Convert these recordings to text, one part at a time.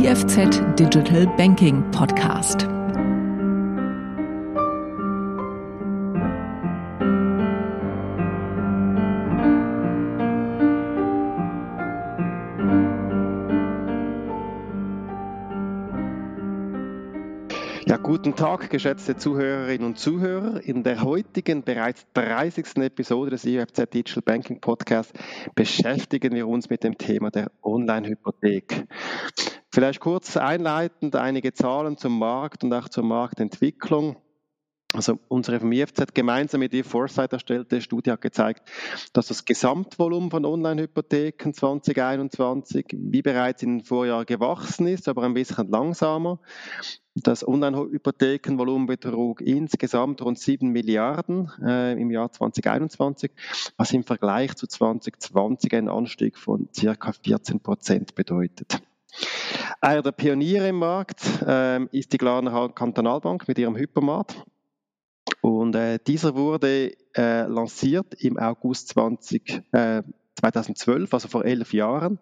IFZ Digital Banking Podcast. Guten Tag, geschätzte Zuhörerinnen und Zuhörer. In der heutigen, bereits 30. Episode des IFZ Digital Banking Podcast beschäftigen wir uns mit dem Thema der Online-Hypothek. Vielleicht kurz einleitend einige Zahlen zum Markt und auch zur Marktentwicklung. Also unsere vom IFZ gemeinsam mit ihr Foresight erstellte Studie hat gezeigt, dass das Gesamtvolumen von Online-Hypotheken 2021 wie bereits in den Vorjahren gewachsen ist, aber ein bisschen langsamer. Das Online-Hypothekenvolumen betrug insgesamt rund 7 Milliarden äh, im Jahr 2021, was im Vergleich zu 2020 einen Anstieg von circa 14 Prozent bedeutet. Einer der Pioniere im Markt äh, ist die Glarner Kantonalbank mit ihrem Hypermat. Und äh, dieser wurde äh, lanciert im August 20, äh, 2012, also vor elf Jahren.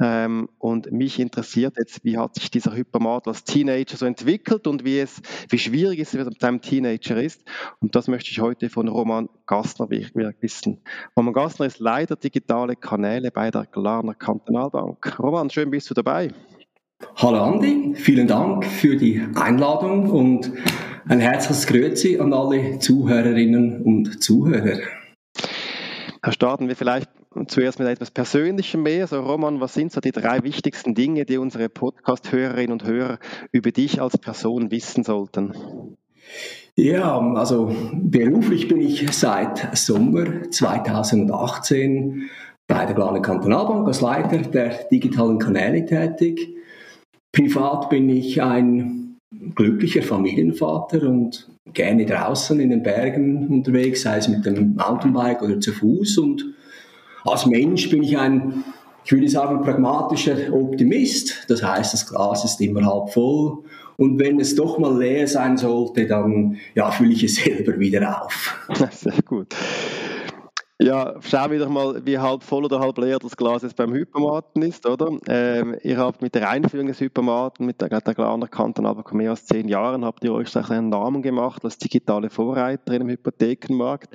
Ähm, und mich interessiert jetzt, wie hat sich dieser Hypermat als Teenager so entwickelt und wie, es, wie schwierig es mit einem Teenager ist. Und das möchte ich heute von Roman Gassner wissen. Roman Gassner ist Leiter digitale Kanäle bei der Glarner Kantonalbank. Roman, schön bist du dabei. Hallo Andi, vielen Dank für die Einladung und ein herzliches Grüezi an alle Zuhörerinnen und Zuhörer. Starten wir vielleicht zuerst mit etwas Persönlichem mehr. So, Roman, was sind so die drei wichtigsten Dinge, die unsere Podcast-Hörerinnen und Hörer über dich als Person wissen sollten? Ja, also beruflich bin ich seit Sommer 2018 bei der Glarner Kantonalbank als Leiter der digitalen Kanäle tätig. Privat bin ich ein glücklicher Familienvater und gerne draußen in den Bergen unterwegs, sei es mit dem Mountainbike oder zu Fuß. Und als Mensch bin ich ein, ich würde sagen, pragmatischer Optimist. Das heißt, das Glas ist immer halb voll. Und wenn es doch mal leer sein sollte, dann ja, fülle ich es selber wieder auf. Sehr gut. Ja, schauen wir doch mal, wie halb voll oder halb leer das Glas jetzt beim Hypermaten ist, oder? Ähm, ihr habt mit der Einführung des Hypermaten, mit der, der anerkannten aber mehr als zehn Jahren, habt ihr euch einen Namen gemacht als digitale Vorreiter im Hypothekenmarkt.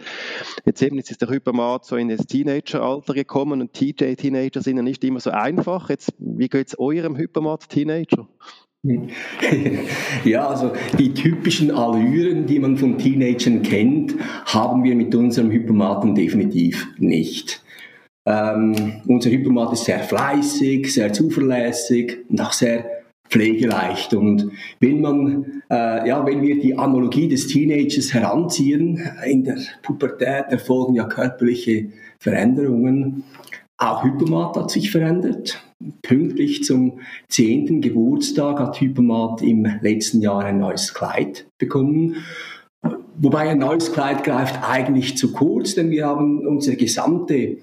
Jetzt eben jetzt ist der Hypermat so in das Teenageralter gekommen und TJ-Teenager sind ja nicht immer so einfach. Jetzt, wie geht es eurem Hypermat-Teenager? Ja, also die typischen Allüren, die man von Teenagern kennt, haben wir mit unserem Hypomaten definitiv nicht. Ähm, unser Hypomat ist sehr fleißig, sehr zuverlässig und auch sehr pflegeleicht. Und wenn man, äh, ja, wenn wir die Analogie des Teenagers heranziehen, in der Pubertät erfolgen ja körperliche Veränderungen. Auch Hypomat hat sich verändert. Pünktlich zum 10. Geburtstag hat Hypermat im letzten Jahr ein neues Kleid bekommen. Wobei ein neues Kleid greift eigentlich zu kurz, denn wir haben unsere gesamte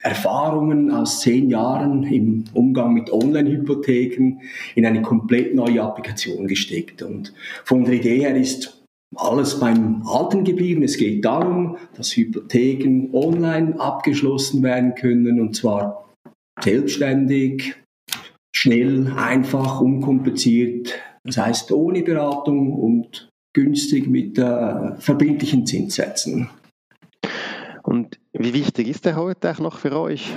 Erfahrungen aus zehn Jahren im Umgang mit Online-Hypotheken in eine komplett neue Applikation gesteckt. Und von der Idee her ist alles beim Alten geblieben. Es geht darum, dass Hypotheken online abgeschlossen werden können und zwar selbstständig, schnell, einfach, unkompliziert. Das heißt ohne Beratung und günstig mit äh, verbindlichen Zinssätzen. Und wie wichtig ist der heute auch noch für euch?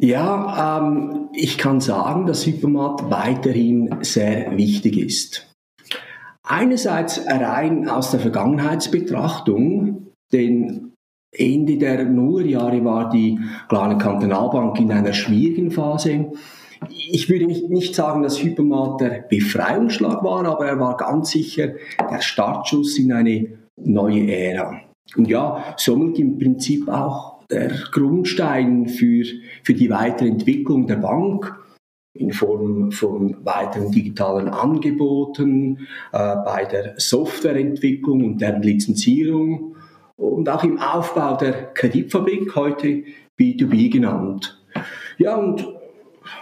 Ja, ähm, ich kann sagen, dass Hypermat weiterhin sehr wichtig ist. Einerseits rein aus der Vergangenheitsbetrachtung, denn Ende der Nullerjahre war die Glarner Kantonalbank in einer schwierigen Phase. Ich würde nicht sagen, dass Hypermat der Befreiungsschlag war, aber er war ganz sicher der Startschuss in eine neue Ära. Und ja, somit im Prinzip auch der Grundstein für, für die weitere Entwicklung der Bank in Form von weiteren digitalen Angeboten, äh, bei der Softwareentwicklung und deren Lizenzierung und auch im Aufbau der Kreditfabrik, heute B2B genannt. Ja, und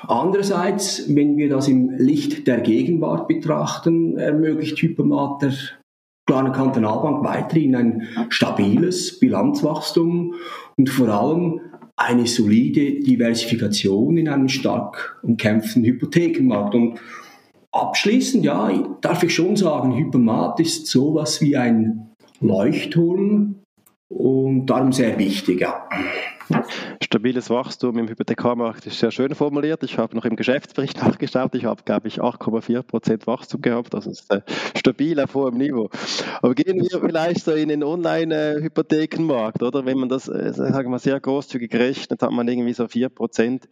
andererseits, wenn wir das im Licht der Gegenwart betrachten, ermöglicht Hypermat der Planer Kantonalbank weiterhin ein stabiles Bilanzwachstum und vor allem eine solide Diversifikation in einem stark umkämpften Hypothekenmarkt. Und abschließend, ja, darf ich schon sagen, Hypermat ist sowas wie ein Leuchtturm und darum sehr wichtig. Ja. Stabiles Wachstum im Hypothekarmarkt ist sehr schön formuliert. Ich habe noch im Geschäftsbericht nachgeschaut. Ich habe, glaube ich, 8,4 Prozent Wachstum gehabt. Das ist äh, stabil auf hohem Niveau. Aber gehen wir vielleicht so in den Online-Hypothekenmarkt, oder? Wenn man das, äh, sagen wir, sehr großzügig rechnet, hat man irgendwie so 4 Prozent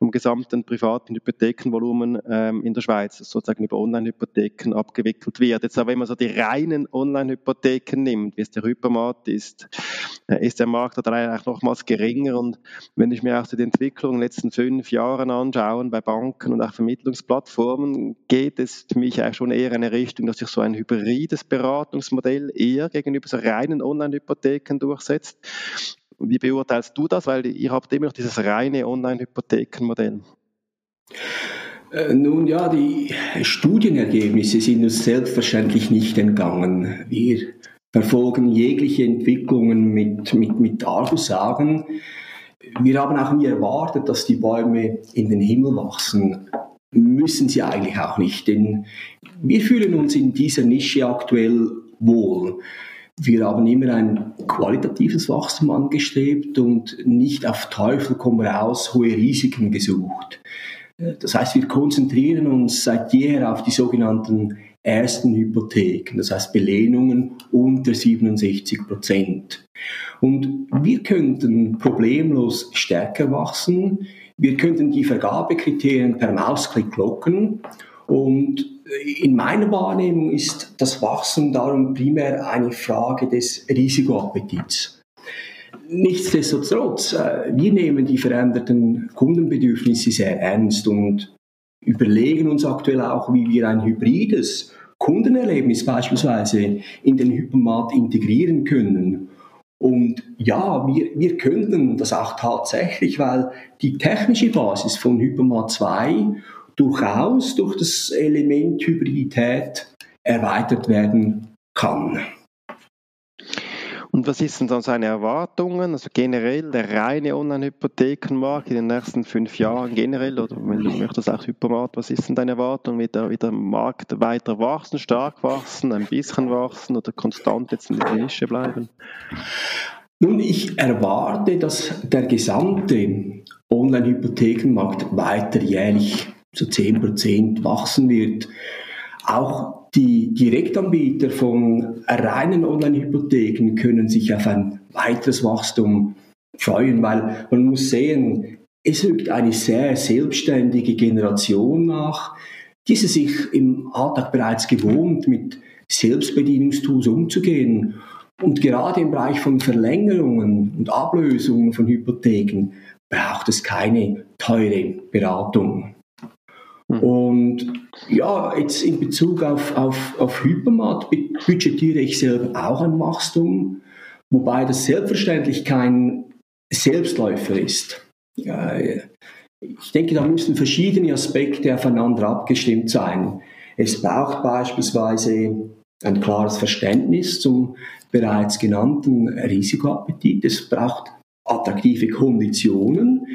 vom gesamten privaten Hypothekenvolumen ähm, in der Schweiz, das sozusagen über Online-Hypotheken abgewickelt wird. Jetzt aber, wenn man so die reinen Online-Hypotheken nimmt, wie es der Hypermarkt ist, äh, ist der Markt da eigentlich nochmals geringer und wenn ich mir auch die Entwicklung in den letzten fünf Jahren anschaue bei Banken und auch Vermittlungsplattformen, geht es für mich eigentlich schon eher in eine Richtung, dass sich so ein hybrides Beratungsmodell eher gegenüber so reinen Online-Hypotheken durchsetzt. Wie beurteilst du das? Weil ihr habt immer noch dieses reine Online-Hypothekenmodell. Äh, nun ja, die Studienergebnisse sind uns selbstverständlich nicht entgangen. Wir verfolgen jegliche Entwicklungen mit, mit, mit Argusaugen wir haben auch nie erwartet, dass die Bäume in den Himmel wachsen. Müssen sie eigentlich auch nicht, denn wir fühlen uns in dieser Nische aktuell wohl. Wir haben immer ein qualitatives Wachstum angestrebt und nicht auf Teufel komm raus hohe Risiken gesucht. Das heißt, wir konzentrieren uns seit jeher auf die sogenannten ersten Hypotheken, das heißt Belehnungen unter 67 Prozent. Und wir könnten problemlos stärker wachsen, wir könnten die Vergabekriterien per Mausklick locken und in meiner Wahrnehmung ist das Wachstum darum primär eine Frage des Risikoappetits. Nichtsdestotrotz, äh, wir nehmen die veränderten Kundenbedürfnisse sehr ernst und überlegen uns aktuell auch, wie wir ein hybrides Kundenerlebnis beispielsweise in den Hypermarkt integrieren können. Und ja, wir, wir könnten das auch tatsächlich, weil die technische Basis von Hypermat 2 durchaus durch das Element Hybridität erweitert werden kann. Und was ist denn dann seine Erwartungen? Also generell der reine Online-Hypothekenmarkt in den nächsten fünf Jahren generell oder wenn du möchtest auch Hypermarkt, was ist denn deine Erwartung? Wird der, der Markt weiter wachsen, stark wachsen, ein bisschen wachsen oder konstant jetzt in der Nische bleiben? Nun, ich erwarte, dass der gesamte Online-Hypothekenmarkt weiter jährlich zu 10% wachsen wird. Auch die Direktanbieter von reinen Online-Hypotheken können sich auf ein weiteres Wachstum freuen, weil man muss sehen, es rückt eine sehr selbstständige Generation nach, diese sich im Alltag bereits gewohnt, mit Selbstbedienungstools umzugehen. Und gerade im Bereich von Verlängerungen und Ablösungen von Hypotheken braucht es keine teure Beratung. Mhm. Und ja, jetzt in Bezug auf, auf, auf Hypermat budgetiere ich selber auch ein Wachstum, wobei das selbstverständlich kein Selbstläufer ist. Ich denke, da müssen verschiedene Aspekte aufeinander abgestimmt sein. Es braucht beispielsweise ein klares Verständnis zum bereits genannten Risikoappetit. Es braucht attraktive Konditionen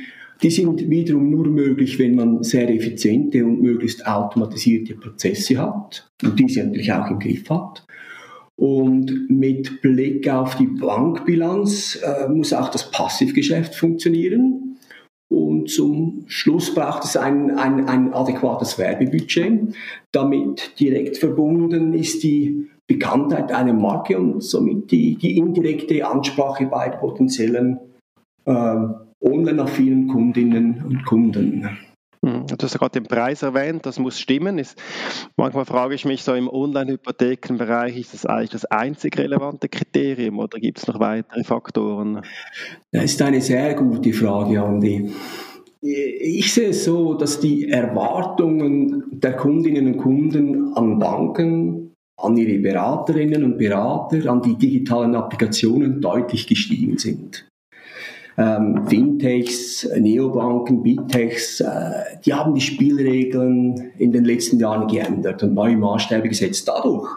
die sind wiederum nur möglich, wenn man sehr effiziente und möglichst automatisierte Prozesse hat und diese natürlich auch im Griff hat. Und mit Blick auf die Bankbilanz äh, muss auch das Passivgeschäft funktionieren. Und zum Schluss braucht es ein, ein, ein adäquates Werbebudget. Damit direkt verbunden ist die Bekanntheit einer Marke und somit die, die indirekte Ansprache bei potenziellen äh, online-affinen Kundinnen und Kunden. Hm, du hast gerade den Preis erwähnt, das muss stimmen. Ist, manchmal frage ich mich so im Online-Hypothekenbereich, ist das eigentlich das einzig relevante Kriterium oder gibt es noch weitere Faktoren? Das ist eine sehr gute Frage, Andi. Ich sehe es so, dass die Erwartungen der Kundinnen und Kunden an Banken, an ihre Beraterinnen und Berater, an die digitalen Applikationen deutlich gestiegen sind ähm, Fintechs, Neobanken, Bitechs, äh, die haben die Spielregeln in den letzten Jahren geändert und neue Maßstäbe gesetzt. Dadurch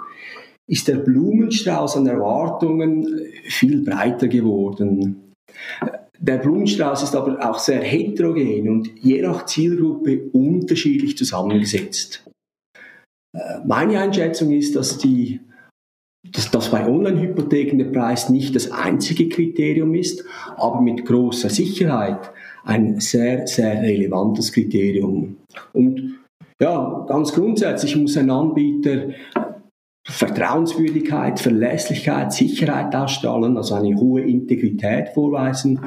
ist der Blumenstrauß an Erwartungen viel breiter geworden. der Blumenstrauß ist aber auch sehr heterogen und je nach Zielgruppe unterschiedlich zusammengesetzt. Äh, meine Einschätzung ist, dass, die, dass, dass bei Online-Hypotheken der Preis nicht das einzige Kriterium ist, aber mit großer Sicherheit ein sehr, sehr relevantes Kriterium. Und ja, ganz grundsätzlich muss ein Anbieter Vertrauenswürdigkeit, Verlässlichkeit, Sicherheit ausstrahlen, also eine hohe Integrität vorweisen.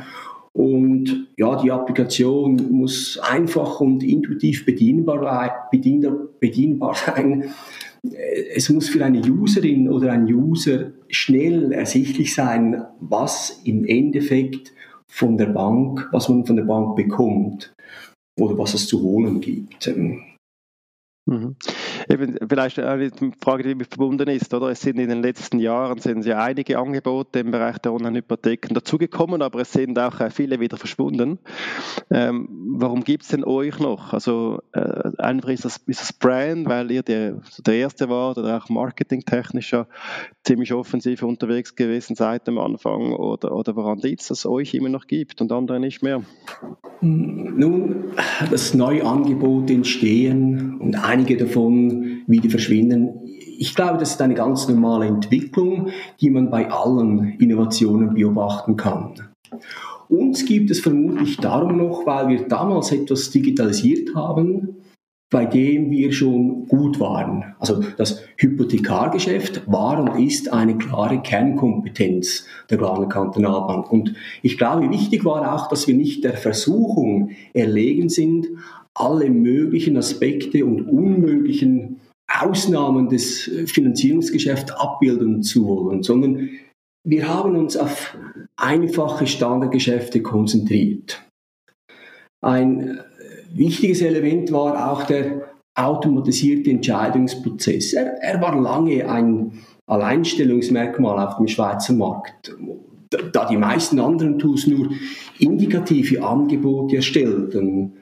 Und ja, die Applikation muss einfach und intuitiv bedienbar, bedienbar sein. Es muss für eine Userin oder ein User schnell ersichtlich sein, was im Endeffekt von der Bank, was man von der Bank bekommt oder was es zu holen gibt. Mhm. Eben, vielleicht eine Frage, die damit verbunden ist, oder? Es sind in den letzten Jahren sind ja einige Angebote im Bereich der Online-Hypotheken dazugekommen, aber es sind auch äh, viele wieder verschwunden. Ähm, warum gibt es denn euch noch? Also äh, einfach ist das, ist das Brand, weil ihr der, der Erste war oder auch marketingtechnisch ziemlich offensiv unterwegs gewesen seit dem Anfang oder, oder woran liegt es, dass es euch immer noch gibt und andere nicht mehr? Nun, dass neue Angebote entstehen und einige davon wieder verschwinden. Ich glaube, das ist eine ganz normale Entwicklung, die man bei allen Innovationen beobachten kann. Uns gibt es vermutlich darum noch, weil wir damals etwas digitalisiert haben, bei dem wir schon gut waren. Also das Hypothekargeschäft war und ist eine klare Kernkompetenz der Glarner Kantonalbank. Und ich glaube, wichtig war auch, dass wir nicht der Versuchung erlegen sind, alle möglichen Aspekte und unmöglichen Ausnahmen des Finanzierungsgeschäfts abbilden zu wollen, sondern wir haben uns auf einfache Standardgeschäfte konzentriert. Ein wichtiges Element war auch der automatisierte Entscheidungsprozess. Er, er war lange ein Alleinstellungsmerkmal auf dem Schweizer Markt, da die meisten anderen Tools nur indikative Angebote erstellten.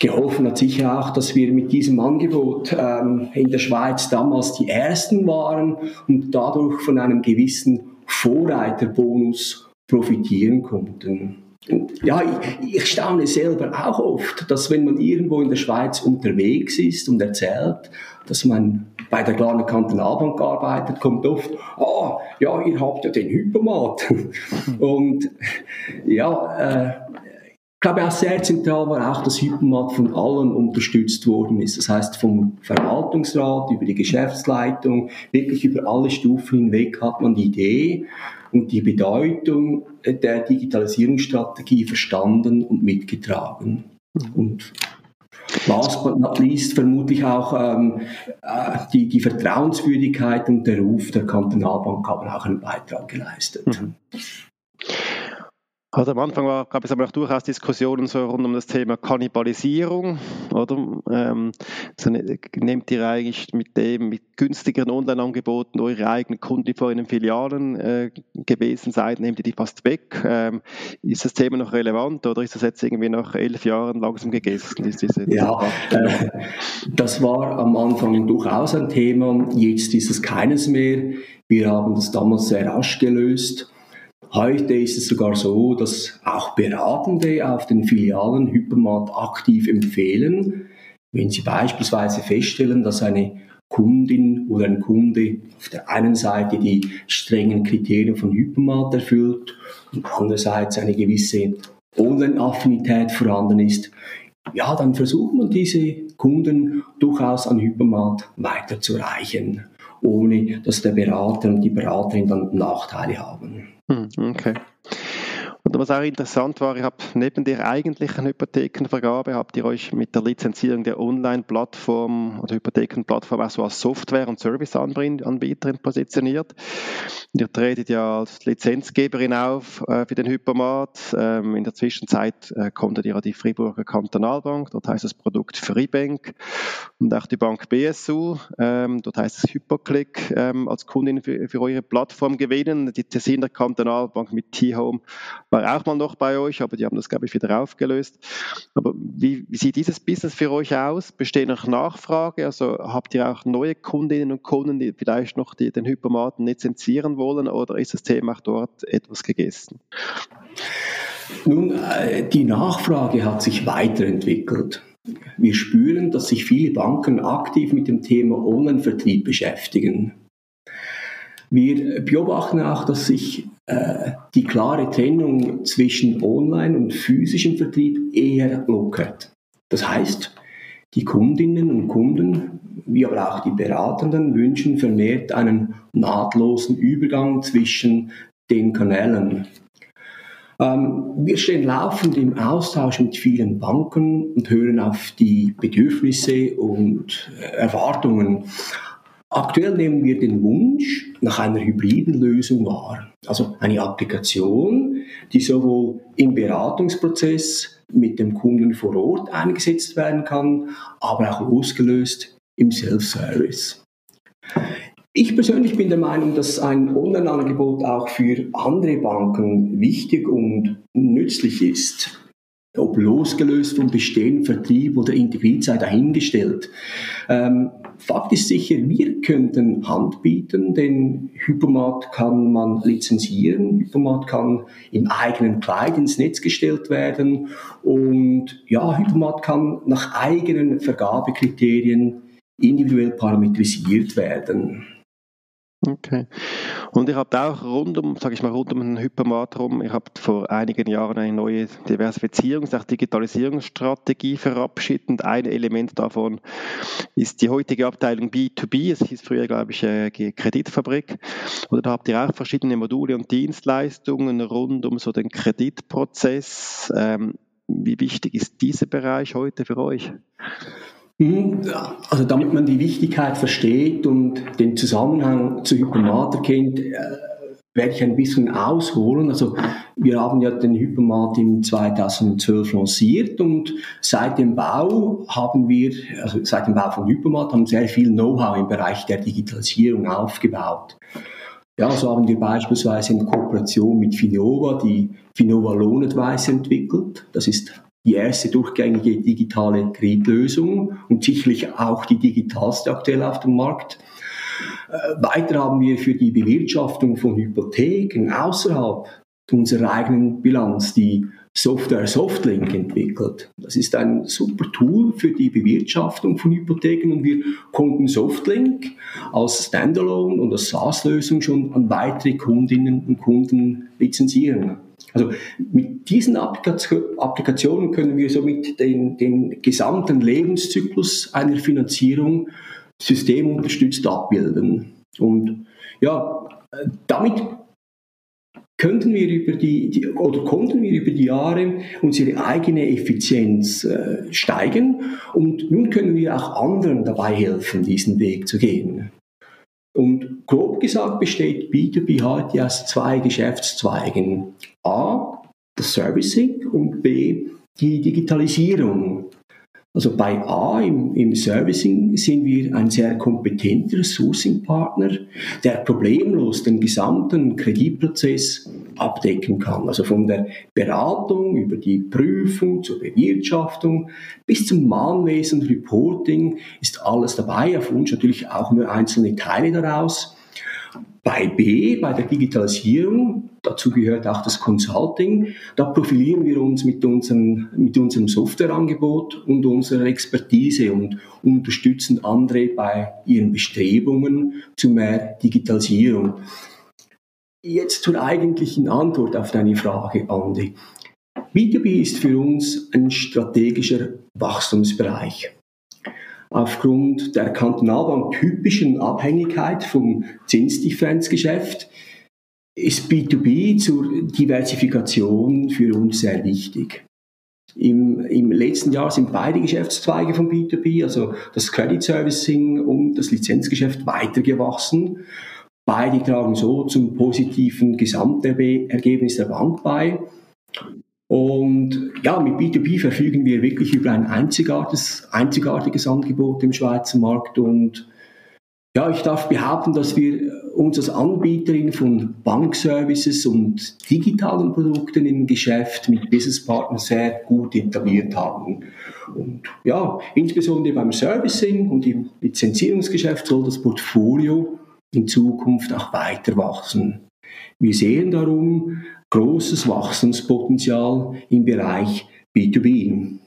Geholfen hat sicher auch, dass wir mit diesem Angebot ähm, in der Schweiz damals die Ersten waren und dadurch von einem gewissen Vorreiterbonus profitieren konnten. Ja, ich, ich staune selber auch oft, dass wenn man irgendwo in der Schweiz unterwegs ist und erzählt, dass man bei der kleinen Kantonalbank arbeitet, kommt oft, ah, ja, ihr habt ja den Hypermat. und ja, äh, ich glaube auch sehr zentral war auch, dass Hypermat von allen unterstützt worden ist. Das heißt, vom Verwaltungsrat über die Geschäftsleitung, wirklich über alle Stufen hinweg hat man die Idee, und die Bedeutung der Digitalisierungsstrategie verstanden und mitgetragen. Mhm. Und last but not least vermutlich auch ähm, äh, die, die Vertrauenswürdigkeit und der Ruf der Kantonalbank haben auch einen Beitrag geleistet. Mhm. Also am Anfang war, gab es aber auch durchaus Diskussionen so rund um das Thema Kannibalisierung, oder? Ähm, so ne, nehmt ihr eigentlich mit dem, mit günstigeren Online-Angeboten eure eigenen Kunden, die vor in den Filialen äh, gewesen seid, nehmt ihr die fast weg? Ähm, ist das Thema noch relevant oder ist das jetzt irgendwie nach elf Jahren langsam gegessen? Ist diese, ja, äh, das war am Anfang durchaus ein Thema, jetzt ist es keines mehr. Wir haben das damals sehr rasch gelöst. Heute ist es sogar so, dass auch Beratende auf den Filialen Hypermat aktiv empfehlen, wenn sie beispielsweise feststellen, dass eine Kundin oder ein Kunde auf der einen Seite die strengen Kriterien von Hypermat erfüllt und andererseits eine gewisse Online-Affinität vorhanden ist, ja, dann versucht man diese Kunden durchaus an Hypermat weiterzureichen, ohne dass der Berater und die Beraterin dann Nachteile haben. Hm, okay. Was auch interessant war, ihr habt neben der eigentlichen Hypothekenvergabe, habt ihr euch mit der Lizenzierung der Online-Plattform oder Hypothekenplattform auch so als Software- und Serviceanbieterin positioniert. Und ihr tretet ja als Lizenzgeberin auf äh, für den Hypermat. Ähm, in der Zwischenzeit äh, konntet ihr die Friburger Kantonalbank, dort heißt das Produkt Freebank und auch die Bank BSU, ähm, dort heißt es Hyperclick ähm, als Kundin für, für eure Plattform gewinnen. Die Tessiner Kantonalbank mit T-Home war auch mal noch bei euch, aber die haben das, glaube ich, wieder aufgelöst. Aber wie, wie sieht dieses Business für euch aus? Besteht noch Nachfrage? Also habt ihr auch neue Kundinnen und Kunden, die vielleicht noch die, den Hypermaten lizenzieren wollen oder ist das Thema auch dort etwas gegessen? Nun, äh, die Nachfrage hat sich weiterentwickelt. Wir spüren, dass sich viele Banken aktiv mit dem Thema Online-Vertrieb beschäftigen. Wir beobachten auch, dass sich die klare Trennung zwischen Online- und physischem Vertrieb eher lockert. Das heißt, die Kundinnen und Kunden, wie aber auch die Beratenden, wünschen vermehrt einen nahtlosen Übergang zwischen den Kanälen. Ähm, wir stehen laufend im Austausch mit vielen Banken und hören auf die Bedürfnisse und äh, Erwartungen. Aktuell nehmen wir den Wunsch nach einer hybriden Lösung wahr. Also eine Applikation, die sowohl im Beratungsprozess mit dem Kunden vor Ort eingesetzt werden kann, aber auch losgelöst im Self-Service. Ich persönlich bin der Meinung, dass ein Online-Angebot auch für andere Banken wichtig und nützlich ist. Ob losgelöst vom bestehenden Vertrieb oder integriert sei dahingestellt. Ähm, Fakt ist sicher, wir könnten Hand bieten, denn Hypomat kann man lizenzieren, Hypomat kann im eigenen Kleid ins Netz gestellt werden und ja, Hypomat kann nach eigenen Vergabekriterien individuell parametrisiert werden. Okay. Und ich habe auch rund um, sage ich mal, rund um den Hypermat rum, ich habe vor einigen Jahren eine neue Diversifizierungs-, auch Digitalisierungsstrategie verabschiedet und ein Element davon ist die heutige Abteilung B2B, es hieß früher, glaube ich, äh, Kreditfabrik. Oder da habt ihr auch verschiedene Module und Dienstleistungen rund um so den Kreditprozess. Ähm, wie wichtig ist dieser Bereich heute für euch? Mhm. Also damit man die Wichtigkeit versteht und den Zusammenhang zu Hypermat kennt, äh, werde ich ein bisschen ausholen. Also wir haben ja den Hypermat im 2012 lanciert und seit dem Bau haben wir, also seit dem Bau von Hypermat haben sehr viel Know-how im Bereich der Digitalisierung aufgebaut. Ja, so haben wir beispielsweise in Kooperation mit Finova die Finova Loan Advice entwickelt. Das ist die erste durchgängige digitale Kreditlösung und sicherlich auch die digitalste aktuell auf dem Markt. Äh, weiter haben wir für die Bewirtschaftung von Hypotheken außerhalb unserer eigenen Bilanz die Software Softlink entwickelt. Das ist ein super Tool für die Bewirtschaftung von Hypotheken und wir konnten Softlink als Standalone und als SaaS-Lösung schon an weitere Kundinnen und Kunden lizenzieren. Also mit diesen Applikationen können wir somit den, den gesamten Lebenszyklus einer Finanzierung systemunterstützt abbilden. Und ja, damit könnten wir über die, die, oder konnten wir über die Jahre unsere eigene Effizienz äh, steigen und nun können wir auch anderen dabei helfen, diesen Weg zu gehen. Und grob gesagt besteht B2B heute aus zwei Geschäftszweigen. A, das Servicing und B, die Digitalisierung. Also bei A im, im Servicing sind wir ein sehr kompetenter Sourcing-Partner, der problemlos den gesamten Kreditprozess abdecken kann. Also von der Beratung über die Prüfung zur Bewirtschaftung bis zum Mahnwesen, Reporting ist alles dabei. Auf Wunsch natürlich auch nur einzelne Teile daraus. Bei B, bei der Digitalisierung, dazu gehört auch das Consulting, da profilieren wir uns mit, unseren, mit unserem Softwareangebot und unserer Expertise und unterstützen andere bei ihren Bestrebungen zu mehr Digitalisierung. Jetzt zur eigentlichen Antwort auf deine Frage, Andi. B2B ist für uns ein strategischer Wachstumsbereich aufgrund der Kantonalbank typischen Abhängigkeit vom Zinsdifferenzgeschäft ist B2B zur Diversifikation für uns sehr wichtig. Im, Im letzten Jahr sind beide Geschäftszweige von B2B, also das Credit Servicing und das Lizenzgeschäft, weitergewachsen. Beide tragen so zum positiven Gesamtergebnis der Bank bei. Und ja, mit B2B verfügen wir wirklich über ein einzigartiges, einzigartiges Angebot im Schweizer Markt und ja, ich darf behaupten, dass wir uns als Anbieterin von Bankservices und digitalen Produkten im Geschäft mit Businesspartnern sehr gut etabliert haben. Und ja, insbesondere beim Servicing und im Lizenzierungsgeschäft soll das Portfolio in Zukunft auch weiter wachsen. Wir sehen darum großes Wachstumspotenzial im Bereich B2B.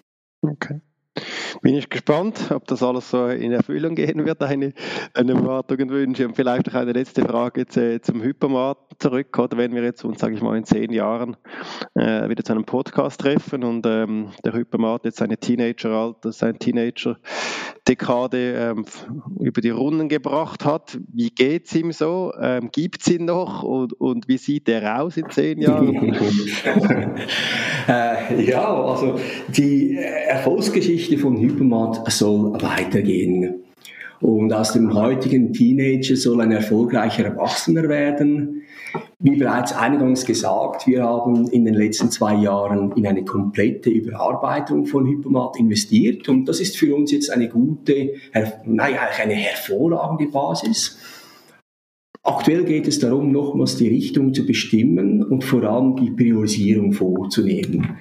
Okay. Bin ich gespannt, ob das alles so in Erfüllung gehen wird, deine, deine Erwartungen und Wünsche. Und vielleicht auch eine letzte Frage jetzt, äh, zum Hypermarkt zurück, oder wenn wir jetzt uns, sage ich mal, in zehn Jahren äh, wieder zu einem Podcast treffen und ähm, der Hypermarkt jetzt seine Teenager-Alter, sein Teenager-Dekade ähm, über die Runden gebracht hat. Wie geht es ihm so? Ähm, Gibt es ihn noch? Und, und wie sieht er aus in zehn Jahren? äh, ja, also die Erfolgsgeschichte von Hypermart soll weitergehen. Und aus dem heutigen Teenager soll ein erfolgreicher Erwachsener werden. Wie bereits eingangs gesagt, wir haben in den letzten zwei Jahren in eine komplette Überarbeitung von Hypermat investiert und das ist für uns jetzt eine gute, naja, eine hervorragende Basis. Aktuell geht es darum, nochmals die Richtung zu bestimmen und vor allem die Priorisierung vorzunehmen.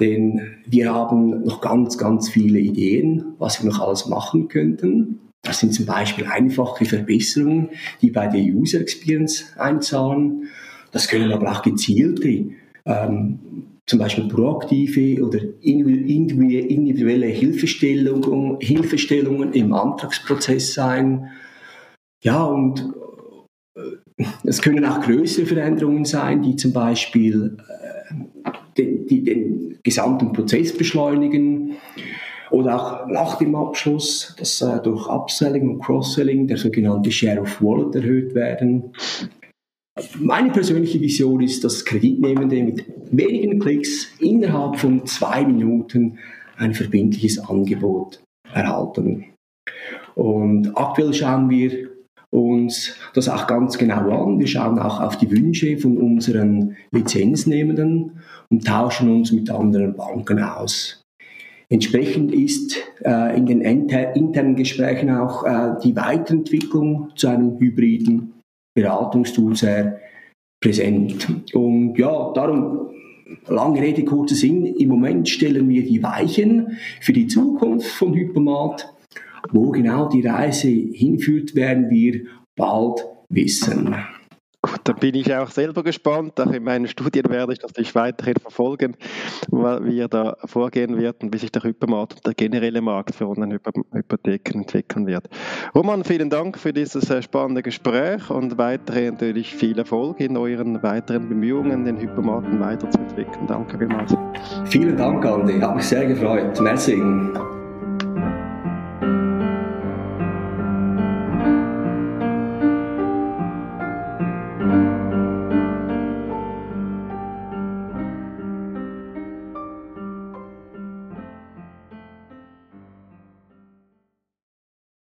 Denn wir haben noch ganz, ganz viele Ideen, was wir noch alles machen könnten. Das sind zum Beispiel einfache Verbesserungen, die bei der User Experience einzahlen. Das können aber auch gezielte, ähm, zum Beispiel proaktive oder individuelle Hilfestellungen, Hilfestellungen im Antragsprozess sein. Ja, und äh, es können auch größere Veränderungen sein, die zum Beispiel äh, den, die den gesamten Prozess beschleunigen oder auch nach dem Abschluss, dass äh, durch Upselling und Cross-Selling der sogenannte Share of Wallet erhöht werden. Meine persönliche Vision ist, dass Kreditnehmende mit wenigen Klicks innerhalb von zwei Minuten ein verbindliches Angebot erhalten. Und aktuell schauen wir uns das auch ganz genau an. Wir schauen auch auf die Wünsche von unseren Lizenznehmenden und tauschen uns mit anderen Banken aus. Entsprechend ist äh, in den internen Gesprächen auch äh, die Weiterentwicklung zu einem hybriden Beratungstool sehr präsent. Und ja, darum, lange Rede, kurzer Sinn, im Moment stellen wir die Weichen für die Zukunft von Hypermat. Wo genau die Reise hinführt, werden wir bald wissen. Gut, da bin ich auch selber gespannt. Auch in meinen Studien werde ich das natürlich weiterhin verfolgen, wie er da vorgehen wird und wie sich der Hypermarkt und der generelle Markt für Online-Hypotheken entwickeln wird. Roman, vielen Dank für dieses äh, spannende Gespräch und weiterhin natürlich viel Erfolg in euren weiteren Bemühungen, den Hypermarkt weiterzuentwickeln. Danke vielmals. Vielen Dank, Andi. Hat mich sehr gefreut. Merci.